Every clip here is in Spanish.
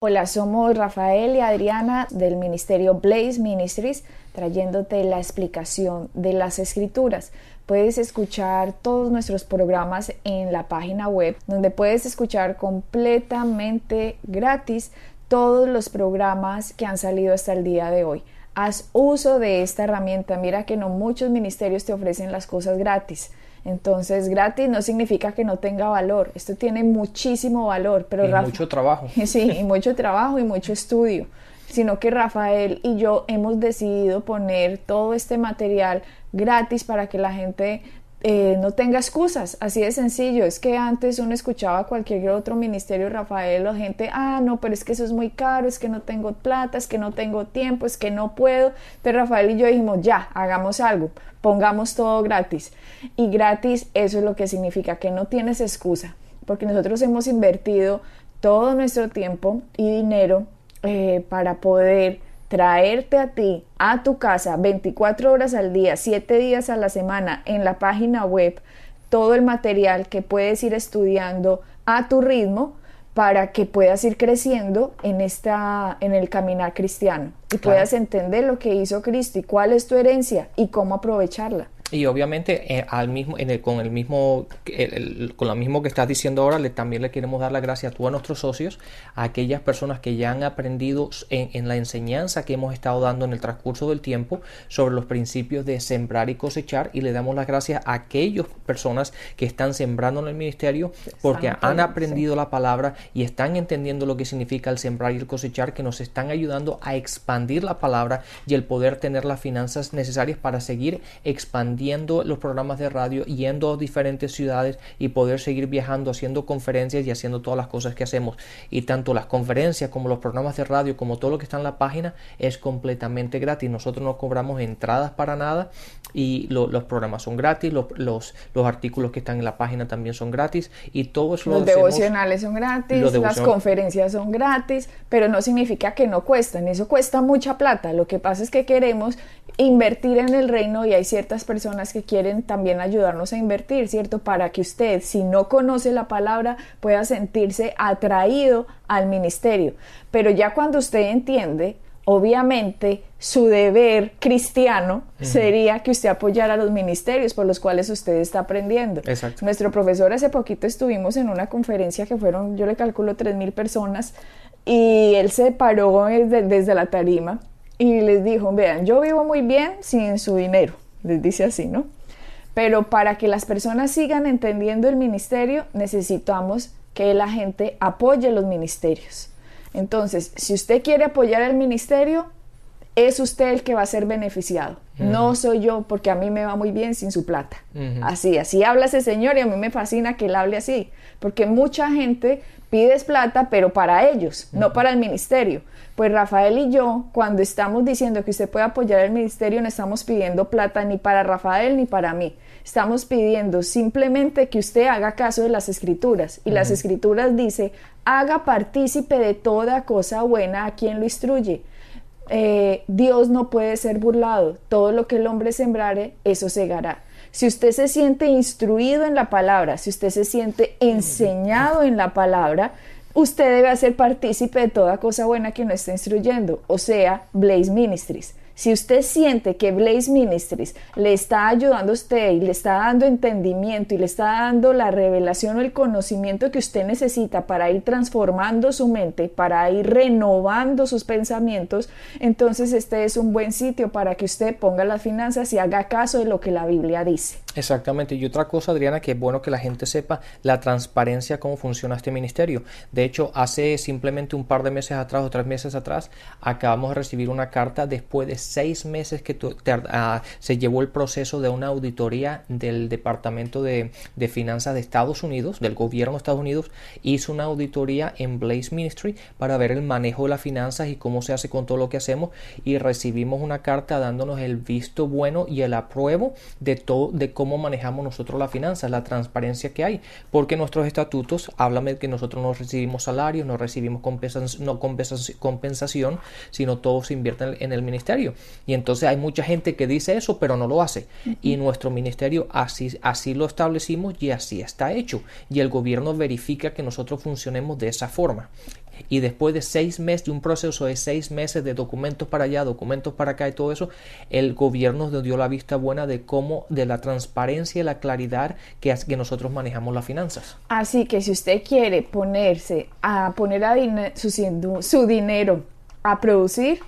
Hola, somos Rafael y Adriana del Ministerio Blaze Ministries trayéndote la explicación de las escrituras. Puedes escuchar todos nuestros programas en la página web donde puedes escuchar completamente gratis todos los programas que han salido hasta el día de hoy. Haz uso de esta herramienta. Mira que no muchos ministerios te ofrecen las cosas gratis. Entonces, gratis no significa que no tenga valor. Esto tiene muchísimo valor, pero y mucho trabajo. Sí, y mucho trabajo y mucho estudio sino que Rafael y yo hemos decidido poner todo este material gratis para que la gente eh, no tenga excusas, así de sencillo. Es que antes uno escuchaba cualquier otro ministerio, Rafael, la gente, ah, no, pero es que eso es muy caro, es que no tengo plata, es que no tengo tiempo, es que no puedo. Pero Rafael y yo dijimos, ya, hagamos algo, pongamos todo gratis. Y gratis, eso es lo que significa que no tienes excusa, porque nosotros hemos invertido todo nuestro tiempo y dinero eh, para poder traerte a ti, a tu casa, 24 horas al día, 7 días a la semana, en la página web, todo el material que puedes ir estudiando a tu ritmo para que puedas ir creciendo en esta en el caminar cristiano y puedas entender lo que hizo Cristo y cuál es tu herencia y cómo aprovecharla. Y obviamente eh, al mismo, en el, con el mismo, con lo mismo que estás diciendo ahora, le, también le queremos dar las gracias a todos nuestros socios, a aquellas personas que ya han aprendido en, la enseñanza que hemos estado dando en el transcurso del tiempo sobre los principios de sembrar y cosechar, y le damos las gracias a aquellas personas que están sembrando en el ministerio porque han aprendido la palabra y están entendiendo lo que significa el sembrar y el cosechar, que nos están ayudando a expandir la palabra y el poder tener las finanzas necesarias para seguir expandiendo los programas de radio, yendo a diferentes ciudades y poder seguir viajando, haciendo conferencias y haciendo todas las cosas que hacemos. Y tanto las conferencias como los programas de radio, como todo lo que está en la página, es completamente gratis. Nosotros no cobramos entradas para nada y los programas son gratis, los, los, artículos que están en la página también son gratis y todo eso Los devocionales son gratis, las conferencias son gratis, pero no significa que no cuestan, eso cuesta mucha plata. Lo que pasa es que queremos invertir en el reino y hay ciertas personas que quieren también ayudarnos a invertir, ¿cierto? Para que usted, si no conoce la palabra, pueda sentirse atraído al ministerio. Pero ya cuando usted entiende, obviamente su deber cristiano sería que usted apoyara los ministerios por los cuales usted está aprendiendo. Exacto. Nuestro profesor hace poquito estuvimos en una conferencia que fueron, yo le calculo, tres mil personas y él se paró desde la tarima y les dijo, vean, yo vivo muy bien sin su dinero, les dice así, ¿no? Pero para que las personas sigan entendiendo el ministerio, necesitamos que la gente apoye los ministerios. Entonces, si usted quiere apoyar el ministerio, es usted el que va a ser beneficiado. No soy yo, porque a mí me va muy bien sin su plata. Así, así habla ese señor y a mí me fascina que él hable así, porque mucha gente pide plata, pero para ellos, no para el ministerio. Pues Rafael y yo, cuando estamos diciendo que usted puede apoyar el ministerio, no estamos pidiendo plata ni para Rafael ni para mí. Estamos pidiendo simplemente que usted haga caso de las escrituras. Y las escrituras dice, haga partícipe de toda cosa buena a quien lo instruye eh, Dios no puede ser burlado. Todo lo que el hombre sembrare, eso segará. Si usted se siente instruido en la palabra, si usted se siente enseñado en la palabra, usted debe hacer partícipe de toda cosa buena que no esté instruyendo, o sea, Blaze Ministries. Si usted siente que Blaze Ministries le está ayudando a usted y le está dando entendimiento y le está dando la revelación o el conocimiento que usted necesita para ir transformando su mente, para ir renovando sus pensamientos, entonces este es un buen sitio para que usted ponga las finanzas y haga caso de lo que la Biblia dice. Exactamente. Y otra cosa, Adriana, que es bueno que la gente sepa la transparencia, cómo funciona este ministerio. De hecho, hace simplemente un par de meses atrás o tres meses atrás, acabamos de recibir una carta después de seis meses que ah, se llevó el proceso de una auditoría del Departamento de, de, Finanzas de Estados Unidos, del gobierno de Estados Unidos, hizo una auditoría en Blaze Ministry para ver el manejo de las finanzas y cómo se hace con todo lo que hacemos. Y recibimos una carta dándonos el visto bueno y el apruebo de todo, de cómo manejamos nosotros las finanzas, la transparencia que hay, porque nuestros estatutos hablan de que nosotros no recibimos salario, no recibimos compensación, no compensación, sino todo se invierte en el ministerio. Y entonces hay mucha gente que dice eso, pero no lo hace. Y nuestro ministerio así, así lo establecimos y así está hecho. Y el gobierno verifica que nosotros funcionemos de esa forma y después de seis meses, de un proceso de seis meses de documentos para allá, documentos para acá y todo eso, el gobierno nos dio la vista buena de cómo, de la transparencia y la claridad que, que nosotros manejamos las finanzas. Así que si usted quiere ponerse a poner su dinero a producir,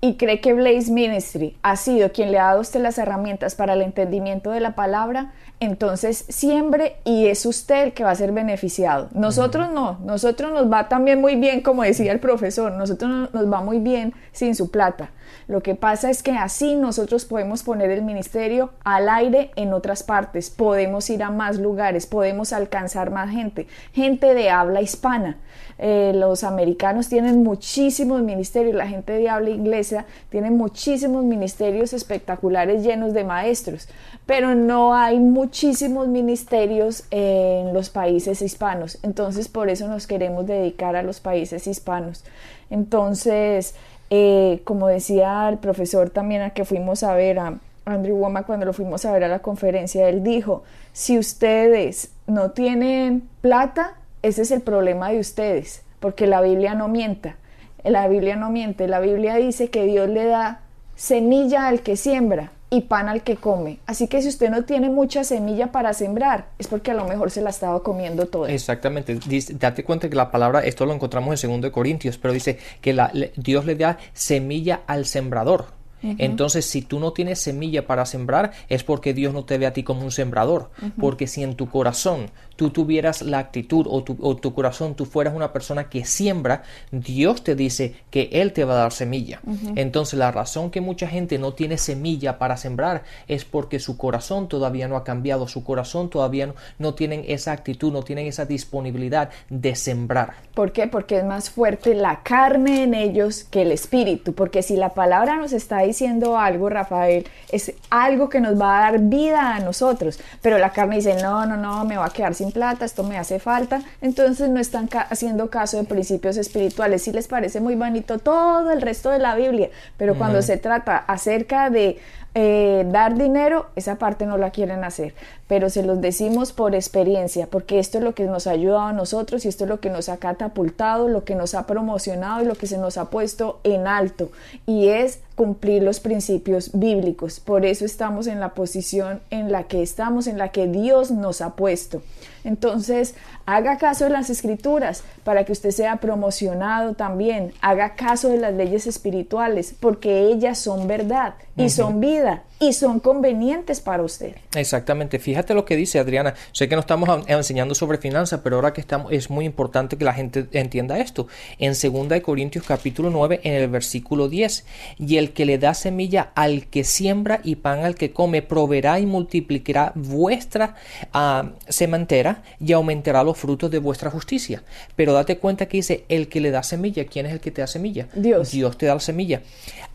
y cree que Blaze Ministry ha sido quien le ha dado usted las herramientas para el entendimiento de la palabra, entonces siembre y es usted el que va a ser beneficiado. Nosotros no, nosotros nos va también muy bien, como decía el profesor, nosotros nos va muy bien sin su plata. Lo que pasa es que así nosotros podemos poner el ministerio al aire en otras partes, podemos ir a más lugares, podemos alcanzar más gente, gente de habla hispana. Eh, los americanos tienen muchísimos ministerios, la gente de habla inglesa tiene muchísimos ministerios espectaculares llenos de maestros, pero no hay muchísimos ministerios en los países hispanos. Entonces, por eso nos queremos dedicar a los países hispanos. Entonces, eh, como decía el profesor también a que fuimos a ver a Andrew Woma cuando lo fuimos a ver a la conferencia, él dijo, si ustedes no tienen plata, ese es el problema de ustedes, porque la Biblia no mienta. La Biblia no miente. La Biblia dice que Dios le da semilla al que siembra y pan al que come. Así que si usted no tiene mucha semilla para sembrar, es porque a lo mejor se la estaba comiendo toda. Exactamente. date cuenta que la palabra, esto lo encontramos en 2 Corintios, pero dice que la, Dios le da semilla al sembrador. Entonces, si tú no tienes semilla para sembrar, es porque Dios no te ve a ti como un sembrador. Porque si en tu corazón tú tuvieras la actitud o tu, o tu, corazón tú fueras una persona que siembra, Dios te dice que Él te va a dar semilla. Entonces, la razón que mucha gente no tiene semilla para sembrar es porque su corazón todavía no ha cambiado, su corazón todavía no, no tienen esa actitud, no tienen esa disponibilidad de sembrar. ¿Por qué? Porque es más fuerte la carne en ellos que el espíritu. Porque si la palabra nos está diciendo algo, Rafael, es algo que nos va a dar vida a nosotros, pero la carne dice, no, no, no, me va a quedar sin plata, esto me hace falta, entonces no están haciendo caso de principios espirituales. Sí les parece muy bonito todo el resto de la Biblia, pero cuando se trata acerca de eh, dar dinero, esa parte no la quieren hacer, pero se los decimos por experiencia, porque esto es lo que nos ha ayudado a nosotros y esto es lo que nos ha catapultado, lo que nos ha promocionado y lo que se nos ha puesto en alto, y es cumplir los principios bíblicos. Por eso estamos en la posición en la que estamos, en la que Dios nos ha puesto. Entonces, haga caso de las escrituras para que usted sea promocionado también. Haga caso de las leyes espirituales porque ellas son verdad y son vida y son convenientes para usted. Exactamente. Fíjate lo que dice Adriana. Sé que no estamos enseñando sobre finanzas, pero ahora que estamos es muy importante que la gente entienda esto. En 2 Corintios capítulo 9 en el versículo 10, y el que le da semilla al que siembra y pan al que come, proveerá y multiplicará vuestra uh, sementera y aumentará los frutos de vuestra justicia. Pero date cuenta que dice el que le da semilla. ¿Quién es el que te da semilla? Dios. Dios te da la semilla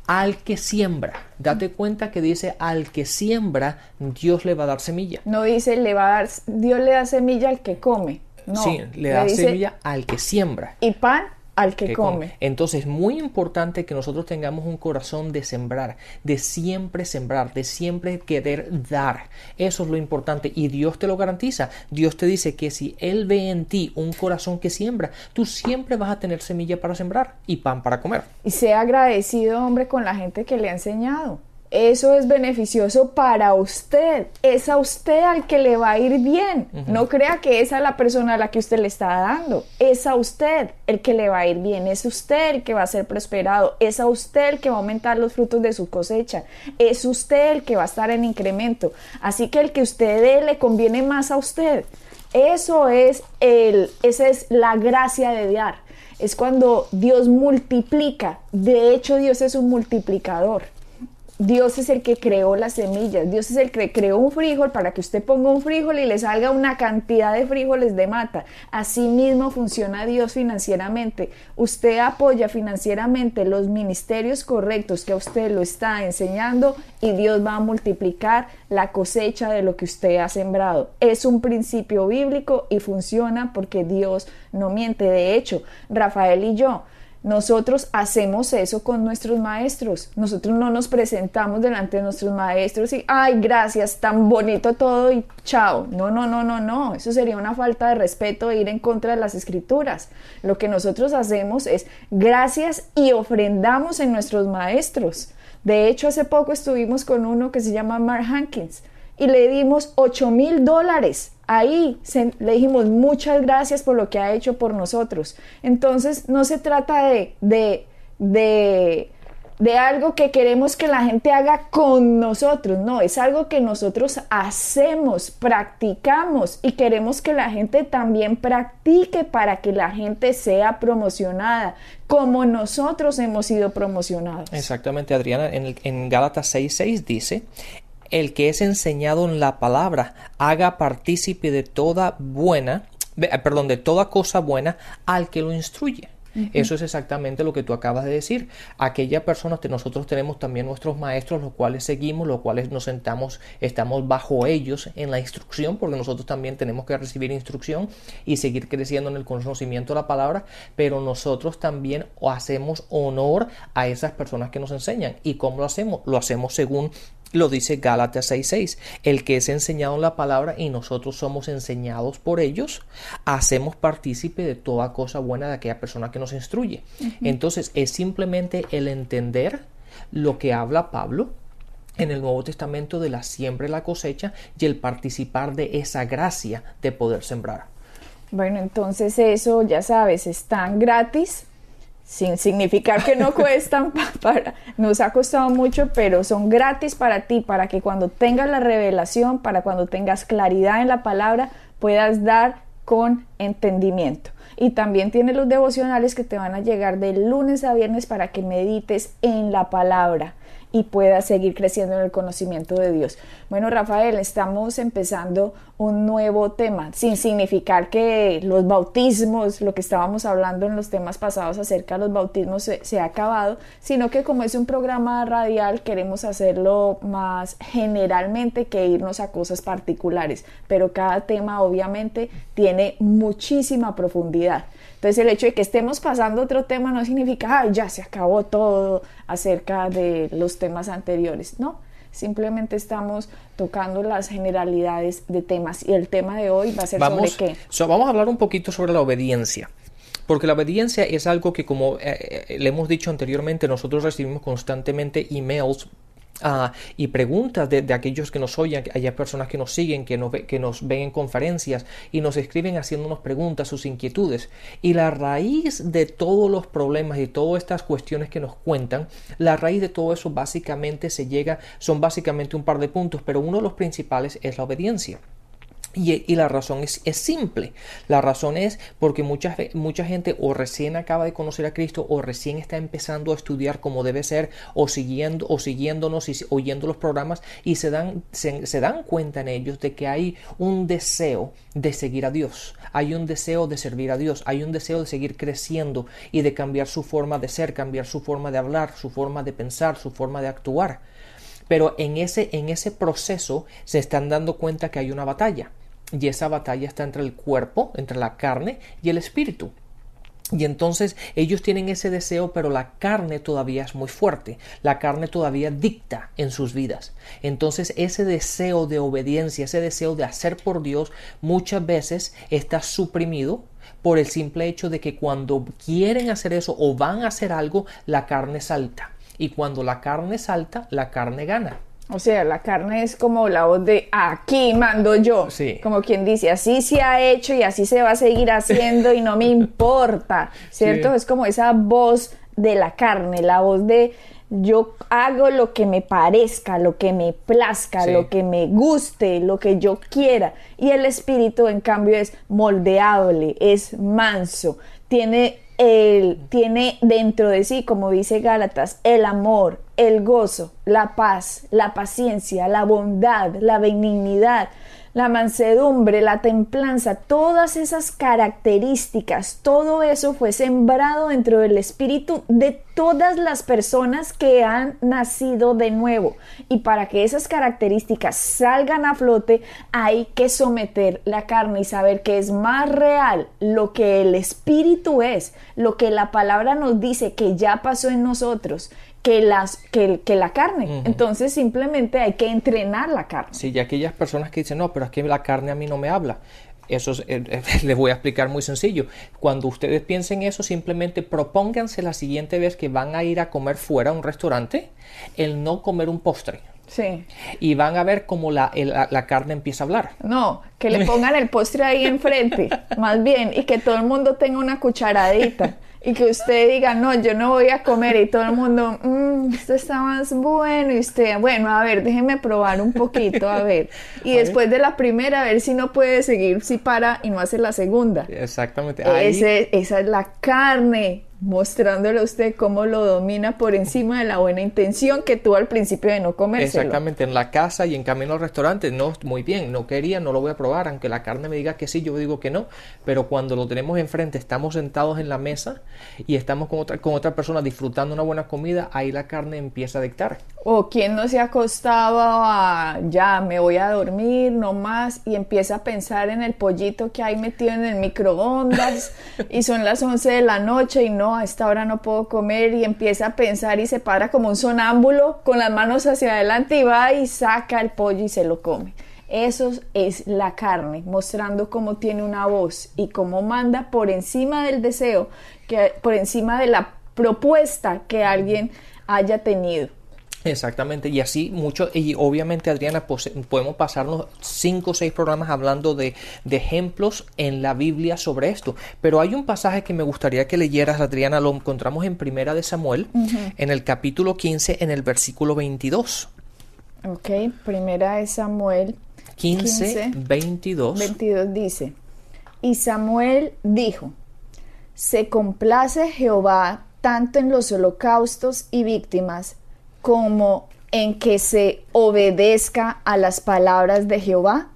al que siembra. Date cuenta que dice al que siembra, Dios le va a dar semilla. No dice le va a dar, Dios le da semilla al que come. No, sí, le da semilla al que siembra. Y pan al que, come. Entonces es muy importante que nosotros tengamos un corazón de sembrar, de siempre sembrar, de siempre querer dar. Eso es lo importante y Dios te lo garantiza. Dios te dice que si Él ve en ti un corazón que siembra, tú siempre vas a tener semilla para sembrar y pan para comer. Y sea agradecido, hombre, con la gente que le ha enseñado eso es beneficioso para usted. Es a usted al que le va a ir bien. No crea que es la persona a la que usted le está dando. Es a usted el que le va a ir bien. Es usted el que va a ser prosperado. Es a usted el que va a aumentar los frutos de su cosecha. Es usted el que va a estar en incremento. Así que el que usted dé le conviene más a usted. Eso es el, esa es la gracia de dar. Es cuando Dios multiplica. De hecho, Dios es un multiplicador. Dios es el que creó las semillas, Dios es el que creó un frijol para que usted ponga un frijol y le salga una cantidad de frijoles de mata. Así mismo funciona Dios financieramente. Usted apoya financieramente los ministerios correctos que a usted lo está enseñando y Dios va a multiplicar la cosecha de lo que usted ha sembrado. Es un principio bíblico y funciona porque Dios no miente. De hecho, Rafael y yo, nosotros hacemos eso con nuestros maestros. Nosotros no nos presentamos delante de nuestros maestros y, ay, gracias, tan bonito todo y chao. No, no, no, no, no. Eso sería una falta de respeto e ir en contra de las escrituras. Lo que nosotros hacemos es gracias y ofrendamos en nuestros maestros. De hecho, hace poco estuvimos con uno que se llama Mark Hankins y le dimos 8 mil dólares ahí le dijimos muchas gracias por lo que ha hecho por nosotros. Entonces no se trata de, de, de, algo que queremos que la gente haga con nosotros, no, es algo que nosotros hacemos, practicamos y queremos que la gente también practique para que la gente sea promocionada como nosotros hemos sido promocionados. Exactamente, Adriana, en, en Gálatas 6.6 dice, el que es enseñado en la palabra haga partícipe de toda buena, eh, perdón, de toda cosa buena al que lo instruye. Eso es exactamente lo que tú acabas de decir. Aquella persona que nosotros tenemos también nuestros maestros, los cuales seguimos, los cuales nos sentamos, estamos bajo ellos en la instrucción, porque nosotros también tenemos que recibir instrucción y seguir creciendo en el conocimiento de la palabra, pero nosotros también hacemos honor a esas personas que nos enseñan. ¿Y cómo lo hacemos? Lo hacemos según lo dice Gálatas 6:6. El que es enseñado en la palabra y nosotros somos enseñados por ellos, hacemos partícipe de toda cosa buena de aquella persona que nos instruye. Entonces es simplemente el entender lo que habla Pablo en el Nuevo Testamento de la siembra y la cosecha y el participar de esa gracia de poder sembrar. Bueno, entonces eso ya sabes, es tan gratis sin significar que no cuestan, para, nos ha costado mucho, pero son gratis para ti, para que cuando tengas la revelación, para cuando tengas claridad en la palabra, puedas dar con entendimiento. Y también tiene los devocionales que te van a llegar de lunes a viernes para que medites en la palabra y pueda seguir creciendo en el conocimiento de Dios. Bueno, Rafael, estamos empezando un nuevo tema, sin significar que los bautismos, lo que estábamos hablando en los temas pasados acerca de los bautismos se, ha acabado, sino que como es un programa radial, queremos hacerlo más generalmente que irnos a cosas particulares, pero cada tema obviamente tiene muchísima profundidad. Entonces el hecho de que estemos pasando otro tema no significa, ay, ya se acabó todo acerca de los temas anteriores, ¿no? Simplemente estamos tocando las generalidades de temas y el tema de hoy va a ser sobre qué. vamos a hablar un poquito sobre la obediencia. Porque la obediencia es algo que, como eh, eh, le hemos dicho anteriormente, nosotros recibimos constantemente emails Ah, y preguntas de, aquellos que nos oyen, hay personas que nos siguen, que nos, que nos ven en conferencias y nos escriben haciéndonos preguntas, sus inquietudes. Y la raíz de todos los problemas y todas estas cuestiones que nos cuentan, la raíz de todo eso básicamente se llega, son básicamente un par de puntos, pero uno de los principales es la obediencia. Y, la razón es, simple. La razón es porque mucha, mucha gente o recién acaba de conocer a Cristo o recién está empezando a estudiar como debe ser o siguiendo o siguiéndonos y oyendo los programas y se dan, se dan cuenta en ellos de que hay un deseo de seguir a Dios. Hay un deseo de servir a Dios. Hay un deseo de seguir creciendo y de cambiar su forma de ser, cambiar su forma de hablar, su forma de pensar, su forma de actuar. Pero en ese, en ese proceso se están dando cuenta que hay una batalla y esa batalla está entre el cuerpo, entre la carne y el espíritu. Y entonces ellos tienen ese deseo, pero la carne todavía es muy fuerte, la carne todavía dicta en sus vidas. Entonces ese deseo de obediencia, ese deseo de hacer por Dios, muchas veces está suprimido por el simple hecho de que cuando quieren hacer eso o van a hacer algo, la carne salta Y cuando la carne salta, la carne gana. O sea, la carne es como la voz de aquí mando yo. Sí. Como quien dice, así se ha hecho y así se va a seguir haciendo y no me importa. ¿Cierto? Sí. Es como esa voz de la carne, la voz de yo hago lo que me parezca, lo que me plazca, Sí. lo que me guste, lo que yo quiera. Y el espíritu, en cambio, es moldeable, es manso, tiene, el, tiene dentro de sí, como dice Gálatas, el amor, el gozo, la paz, la paciencia, la bondad, la benignidad, la mansedumbre, la templanza, todas esas características, todo eso fue sembrado dentro del espíritu de todas las personas que han nacido de nuevo. Y para que esas características salgan a flote, hay que someter la carne y saber que es más real lo que el espíritu es, lo que la palabra nos dice que ya pasó en nosotros, que, las, que, que la carne. Entonces simplemente hay que entrenar la carne. Sí, y aquellas personas que dicen, no, pero es que la carne a mí no me habla. Eso es- eh, eh, les voy a explicar muy sencillo. Cuando ustedes piensen eso, simplemente propónganse la siguiente vez que van a ir a comer fuera a un restaurante, el no comer un postre. Sí. Y van a ver cómo la, el- la- la carne empieza a hablar. No, que le pongan el postre ahí enfrente, más bien, y que todo el mundo tenga una cucharadita. Y que usted diga, no, yo no voy a comer. Y todo el mundo, mmm, esto está más bueno. Y usted, bueno, a ver, déjeme probar un poquito, a ver. Y A ver. después de la primera, a ver si no puede seguir, si para y no hace la segunda. Exactamente. Ahí- Ese- esa es la carne, mostrándole a usted cómo lo domina por encima de la buena intención que tuvo al principio de no comérselo. Exactamente, en la casa y en camino al restaurante, no, muy bien, no quería, no lo voy a probar, aunque la carne me diga que sí, yo digo que no, pero cuando lo tenemos enfrente, estamos sentados en la mesa y estamos con otra, con otra persona disfrutando una buena comida, ahí la carne empieza a dictar. O quien no se acostaba a ya me voy a dormir, no más, y empieza a pensar en el pollito que hay metido en el microondas y son las 11 de la noche y no, a esta hora no puedo comer y empieza a pensar y se para como un sonámbulo con las manos hacia adelante y va y saca el pollo y se lo come. Eso es la carne, mostrando cómo tiene una voz y cómo manda por encima del deseo, que, por encima de la propuesta que alguien haya tenido. Exactamente, y así mucho, y obviamente Adriana, pues, podemos pasarnos cinco o seis programas hablando de, de ejemplos en la Biblia sobre esto, pero hay un pasaje que me gustaría que leyeras, Adriana, lo encontramos en Primera de Samuel, en el capítulo 15, en el versículo 22. Ok, primera de Samuel 15, 22. 22 dice, y Samuel dijo, se complace Jehová tanto en los holocaustos y víctimas como en que se obedezca a las palabras de Jehová.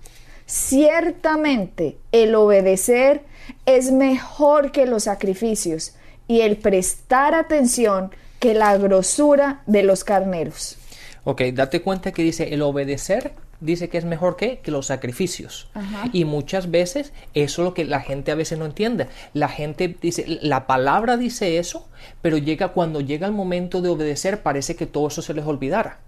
Ciertamente el obedecer es mejor que los sacrificios y el prestar atención que la grosura de los carneros. Ok, date cuenta que dice el obedecer, dice que es mejor que, que los sacrificios. Ajá. Y muchas veces eso es lo que la gente a veces no entiende. La gente dice, la palabra dice eso, pero llega cuando llega el momento de obedecer parece que todo eso se les olvidara.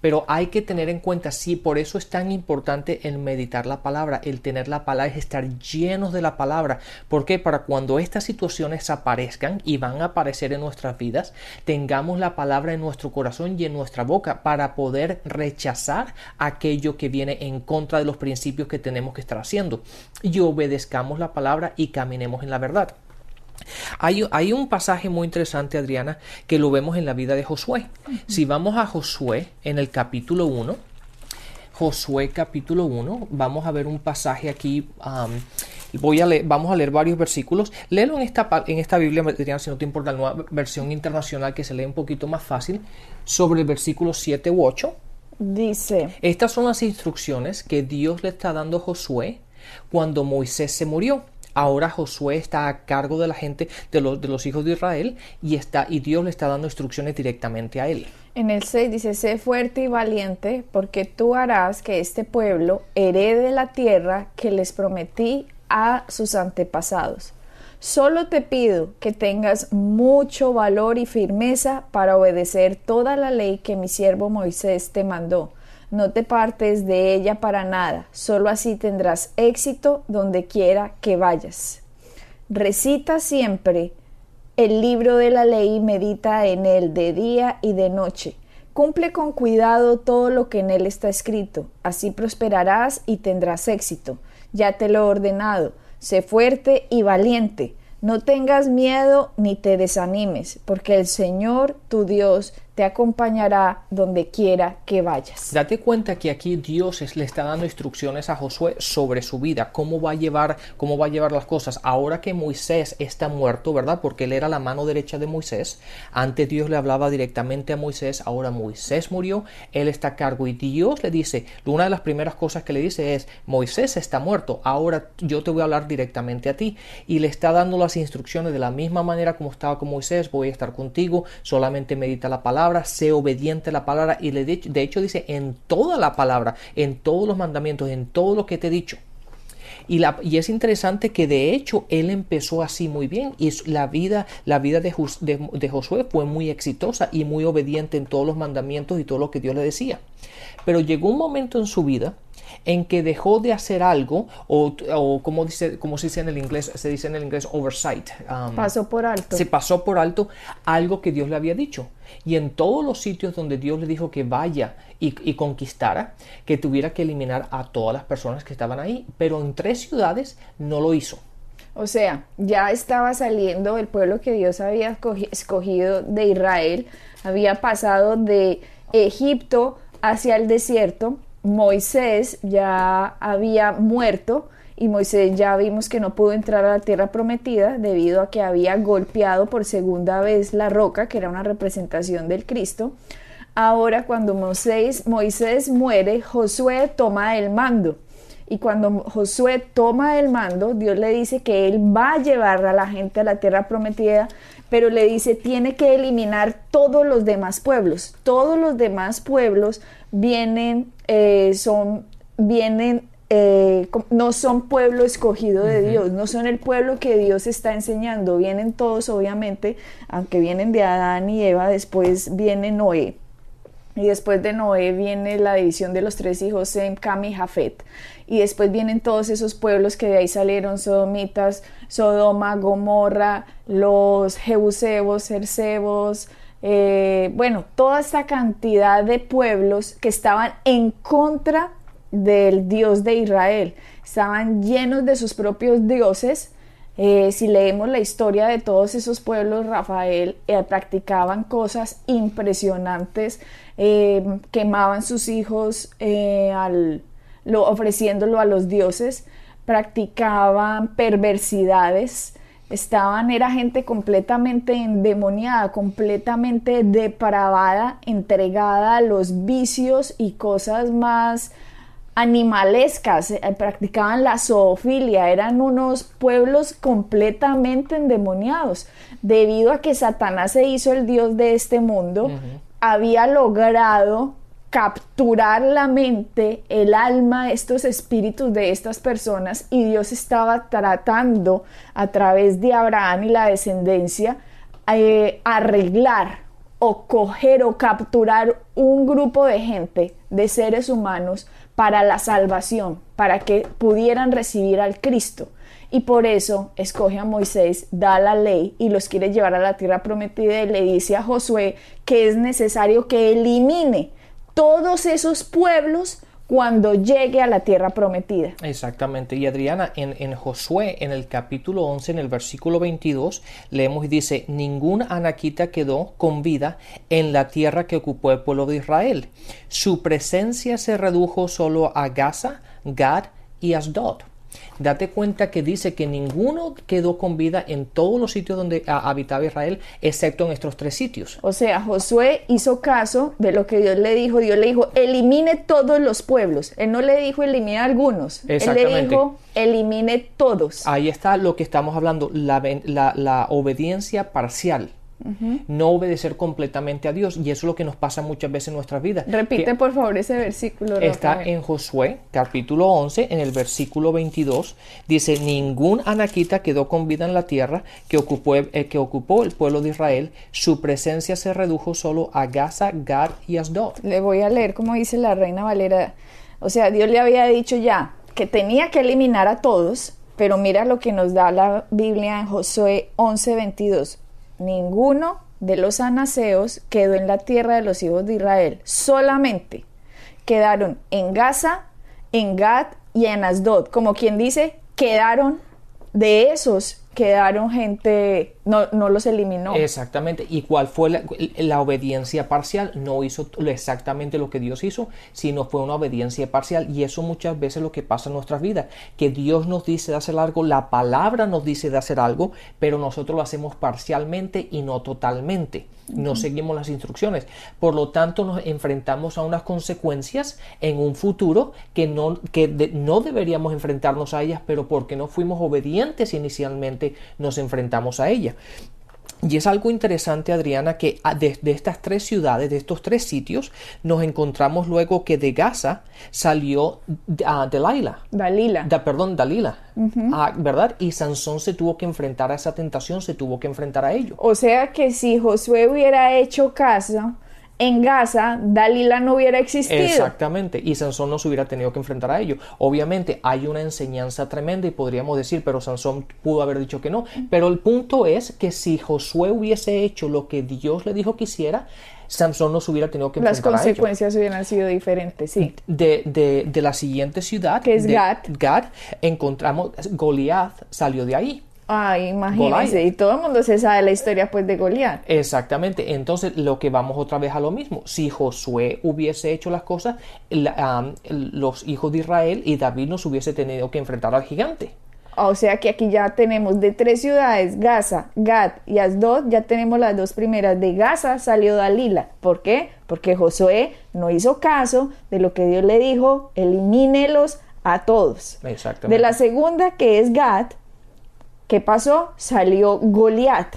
Pero hay que tener en cuenta, sí, por eso es tan importante el meditar la palabra, el tener la palabra, es estar llenos de la palabra. porque Para cuando estas situaciones aparezcan y van a aparecer en nuestras vidas, tengamos la palabra en nuestro corazón y en nuestra boca para poder rechazar aquello que viene en contra de los principios que tenemos que estar haciendo y obedezcamos la palabra y caminemos en la verdad. Hay, hay, un pasaje muy interesante, Adriana, que lo vemos en la vida de Josué. Uh -huh. Si vamos a Josué en el capítulo 1, Josué capítulo 1, vamos a ver un pasaje aquí. Um, voy a leer, vamos a leer varios versículos. Léelo en esta, en esta Biblia, Adriana, si no te importa, la nueva versión internacional que se lee un poquito más fácil, sobre el versículo 7 u 8. Dice: Estas son las instrucciones que Dios le está dando a Josué cuando Moisés se murió. Ahora Josué está a cargo de la gente, de los, hijos de Israel, y, está, y Dios le está dando instrucciones directamente a él. En el 6 dice, sé fuerte y valiente, porque tú harás que este pueblo herede la tierra que les prometí a sus antepasados. Solo te pido que tengas mucho valor y firmeza para obedecer toda la ley que mi siervo Moisés te mandó. No te partes de ella para nada, solo así tendrás éxito donde quiera que vayas. Recita siempre el libro de la ley y medita en él de día y de noche. Cumple con cuidado todo lo que en él está escrito, así prosperarás y tendrás éxito. Ya te lo he ordenado, sé fuerte y valiente. No tengas miedo ni te desanimes, porque el Señor, tu Dios, te acompañará donde quiera que vayas. Date cuenta que aquí Dios le está dando instrucciones a Josué sobre su vida, cómo va a llevar, cómo va a llevar las cosas. Ahora que Moisés está muerto, ¿verdad? Porque él era la mano derecha de Moisés. Antes Dios le hablaba directamente a Moisés, ahora Moisés murió, él está a cargo y Dios le dice, una de las primeras cosas que le dice es, Moisés está muerto, ahora yo te voy a hablar directamente a ti. Y le está dando las instrucciones de la misma manera como estaba con Moisés, voy a estar contigo, solamente medita la palabra sé obediente a la palabra y de hecho dice en toda la palabra, en todos los mandamientos, en todo lo que te he dicho. Y, la, y, es interesante que de hecho él empezó así muy bien y la vida, la vida de, Josué fue muy exitosa y muy obediente en todos los mandamientos y todo lo que Dios le decía. Pero llegó un momento en su vida en que dejó de hacer algo o, como dice como se dice en el inglés se dice en el inglés oversight um, pasó por alto. se pasó por alto algo que Dios le había dicho. Y en todos los sitios donde Dios le dijo que vaya y, y, conquistara que tuviera que eliminar a todas las personas que estaban ahí pero en tres ciudades no lo hizo. O sea, ya estaba saliendo el pueblo que Dios había escogido de Israel, había pasado de Egipto hacia el desierto, Moisés ya había muerto y Moisés ya vimos que no pudo entrar a la tierra prometida debido a que había golpeado por segunda vez la roca, que era una representación del Cristo. Ahora cuando Moisés, Moisés muere, Josué toma el mando. Y cuando Josué toma el mando, Dios le dice que él va a llevar a la gente a la tierra prometida, pero le dice tiene que eliminar todos los demás pueblos. Todos los demás pueblos vienen, eh, son, vienen, eh, no son pueblo escogido de Dios, no son el pueblo que Dios está enseñando, vienen todos obviamente, aunque vienen de Adán y Eva, después viene Noé. Y después de Noé viene la división de los tres hijos, Sem, Cam y Jafet. Y después vienen todos esos pueblos que de ahí salieron, Sodomitas, Sodoma, Gomorra, los Jebusebos, Cercebos, eh, bueno, toda esta cantidad de pueblos que estaban en contra del Dios de Israel, estaban llenos de sus propios dioses. Eh, si leemos la historia de todos esos pueblos, Rafael, eh, practicaban cosas impresionantes, quemaban sus hijos al, lo, ofreciéndolo a los dioses, practicaban perversidades, estaban, era gente completamente endemoniada, completamente depravada, entregada a los vicios y cosas más animalescas, eh, practicaban la zoofilia, eran unos pueblos completamente endemoniados, debido a que Satanás se hizo el dios de este mundo, había logrado capturar la mente, el alma, estos espíritus de estas personas y Dios estaba tratando a través de Abraham y la descendencia eh, arreglar o coger o capturar un grupo de gente, de seres humanos, para la salvación, para que pudieran recibir al Cristo. Y por eso escoge a Moisés, da la ley y los quiere llevar a la tierra prometida y le dice a Josué que es necesario que elimine todos esos pueblos cuando llegue a la tierra prometida. Exactamente. Y Adriana, en, Josué, en el capítulo 11, en el versículo 22, leemos y dice, ningún anaquita quedó con vida en la tierra que ocupó el pueblo de Israel. Su presencia se redujo solo a Gaza, Gad y Asdod date cuenta que dice que ninguno quedó con vida en todos los sitios donde habitaba Israel, excepto en estos tres sitios. O sea, Josué hizo caso de lo que Dios le dijo. Dios le dijo, elimine todos los pueblos. Él no le dijo elimine algunos. Él le dijo, elimine todos. Ahí está lo que estamos hablando, la, la obediencia parcial no obedecer completamente a Dios. Y eso es lo que nos pasa muchas veces en nuestras vidas. Repite por favor ese versículo. Está en Josué, capítulo 11, en el versículo 22. Dice, ningún anaquita quedó con vida en la tierra que ocupó, eh, que ocupó el pueblo de Israel. Su presencia se redujo solo a Gaza, Gad y Asdod. Le voy a leer como dice la reina Valera. O sea, Dios le había dicho ya que tenía que eliminar a todos, pero mira lo que nos da la Biblia en Josué 11, 22 ninguno de los anaseos quedó en la tierra de los hijos de Israel, solamente quedaron en Gaza, en Gad y en Asdod, como quien dice, quedaron de esos quedaron gente, no, no los eliminó. Exactamente. ¿Y cuál fue la, la, obediencia parcial? No hizo exactamente lo que Dios hizo, sino fue una obediencia parcial. Y eso muchas veces es lo que pasa en nuestras vidas, que Dios nos dice de hacer algo, la palabra nos dice de hacer algo, pero nosotros lo hacemos parcialmente y no totalmente. No seguimos las instrucciones. Por lo tanto, nos enfrentamos a unas consecuencias en un futuro que no, que no deberíamos enfrentarnos a ellas, pero porque no fuimos obedientes inicialmente, nos enfrentamos a ellas. Y es algo interesante, Adriana, que ah, de, estas tres ciudades, de estos tres sitios, nos encontramos luego que de Gaza salió uh, Delilah. Dalila. Da, perdón, Dalila. Ah, ¿Verdad? Y Sansón se tuvo que enfrentar a esa tentación, se tuvo que enfrentar a ello. O sea que si Josué hubiera hecho caso en Gaza, Dalila no hubiera existido. Exactamente, y Sansón no se hubiera tenido que enfrentar a ello. Obviamente hay una enseñanza tremenda y podríamos decir, pero Sansón pudo haber dicho que no. Pero el punto es que si Josué hubiese hecho lo que Dios le dijo que hiciera, Sansón no se hubiera tenido que enfrentar Las consecuencias hubieran sido diferentes, sí. De, de, de, la siguiente ciudad, que es Gad, Gad encontramos Goliath salió de ahí. Ay, imagínese, y todo el mundo se sabe la historia pues de Goliat. Exactamente, entonces lo que vamos otra vez a lo mismo, si Josué hubiese hecho las cosas, los hijos de Israel y David nos hubiese tenido que enfrentar al gigante. O sea que aquí ya tenemos de tres ciudades, Gaza, Gad y Asdod, ya tenemos las dos primeras. De Gaza salió Dalila. ¿Por qué? Porque Josué no hizo caso de lo que Dios le dijo, elimínelos a todos. Exactamente. De la segunda, que es Gad, ¿Qué pasó? Salió Goliat.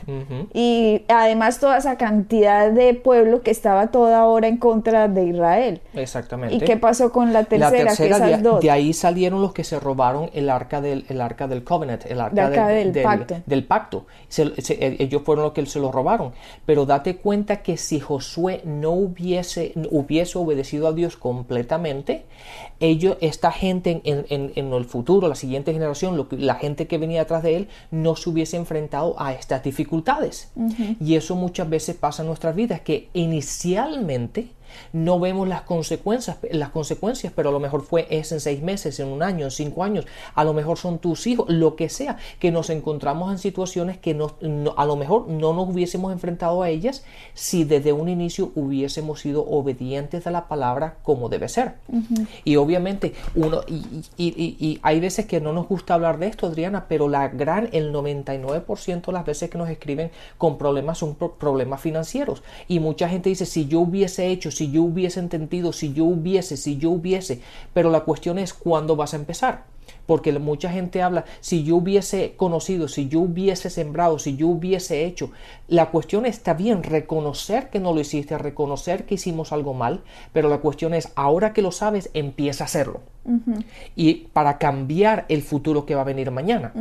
Y además toda esa cantidad de pueblo que estaba toda hora en contra de Israel. Exactamente. ¿Y qué pasó con la tercera? de, de, ahí salieron los que se robaron el arca del, el arca del covenant, el arca, del, pacto. Del pacto. Eh, ellos fueron los que se lo robaron. Pero date cuenta que si Josué no hubiese, hubiese obedecido a Dios completamente, ellos, esta gente en, en, en el futuro, la siguiente generación, la gente que venía atrás de él, no se hubiese enfrentado a estas dificultades. Y eso muchas veces pasa en nuestras vidas, que inicialmente no vemos las consecuencias, las consecuencias, pero a lo mejor fue es en seis meses, en un año, en cinco años, a lo mejor son tus hijos, lo que sea, que nos encontramos en situaciones que no, a lo mejor no nos hubiésemos enfrentado a ellas si desde un inicio hubiésemos sido obedientes a la palabra como debe ser. Y obviamente uno, y, hay veces que no nos gusta hablar de esto, Adriana, pero la gran, el 99% de las veces que nos escriben con problemas son problemas financieros. Y mucha gente dice, si yo hubiese hecho, si yo hubiese entendido, si yo hubiese, si yo hubiese, pero la cuestión es cuándo vas a empezar. Porque mucha gente habla, si yo hubiese conocido, si yo hubiese sembrado, si yo hubiese hecho. La cuestión está bien, reconocer que no lo hiciste, reconocer que hicimos algo mal, pero la cuestión es, ahora que lo sabes, empieza a hacerlo. Y para cambiar el futuro que va a venir mañana.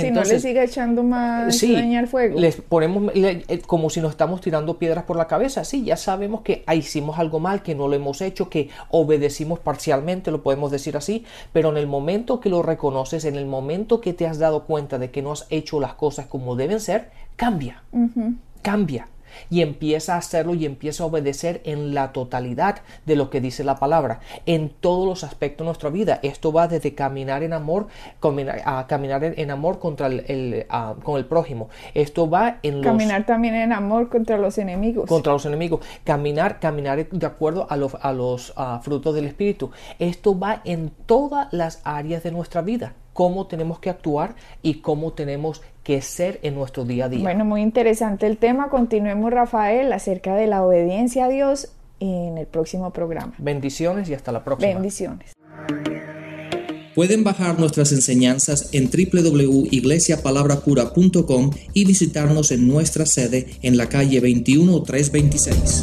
Si no le sigue echando más sí, al fuego. Les ponemos eh, como si nos estamos tirando piedras por la cabeza. Sí, ya sabemos que hicimos algo mal, que no lo hemos hecho, que obedecimos parcialmente, lo podemos decir así, pero en el momento que lo reconoces, en el momento que te has dado cuenta de que no has hecho las cosas como deben ser, cambia. Cambia y empieza a hacerlo y empieza a obedecer en la totalidad de lo que dice la palabra, en todos los aspectos de nuestra vida. Esto va desde caminar en amor, a caminar en amor contra el, con el prójimo. Esto va en caminar también en amor contra los enemigos. Contra los enemigos. Caminar, caminar de acuerdo a los, a los frutos del espíritu. Esto va en todas las áreas de nuestra vida cómo tenemos que actuar y cómo tenemos que ser en nuestro día a día. Bueno, muy interesante el tema. Continuemos, Rafael, acerca de la obediencia a Dios en el próximo programa. Bendiciones y hasta la próxima. Bendiciones. Pueden bajar nuestras enseñanzas en www.iglesiapalabracura.com y visitarnos en nuestra sede en la calle 21326.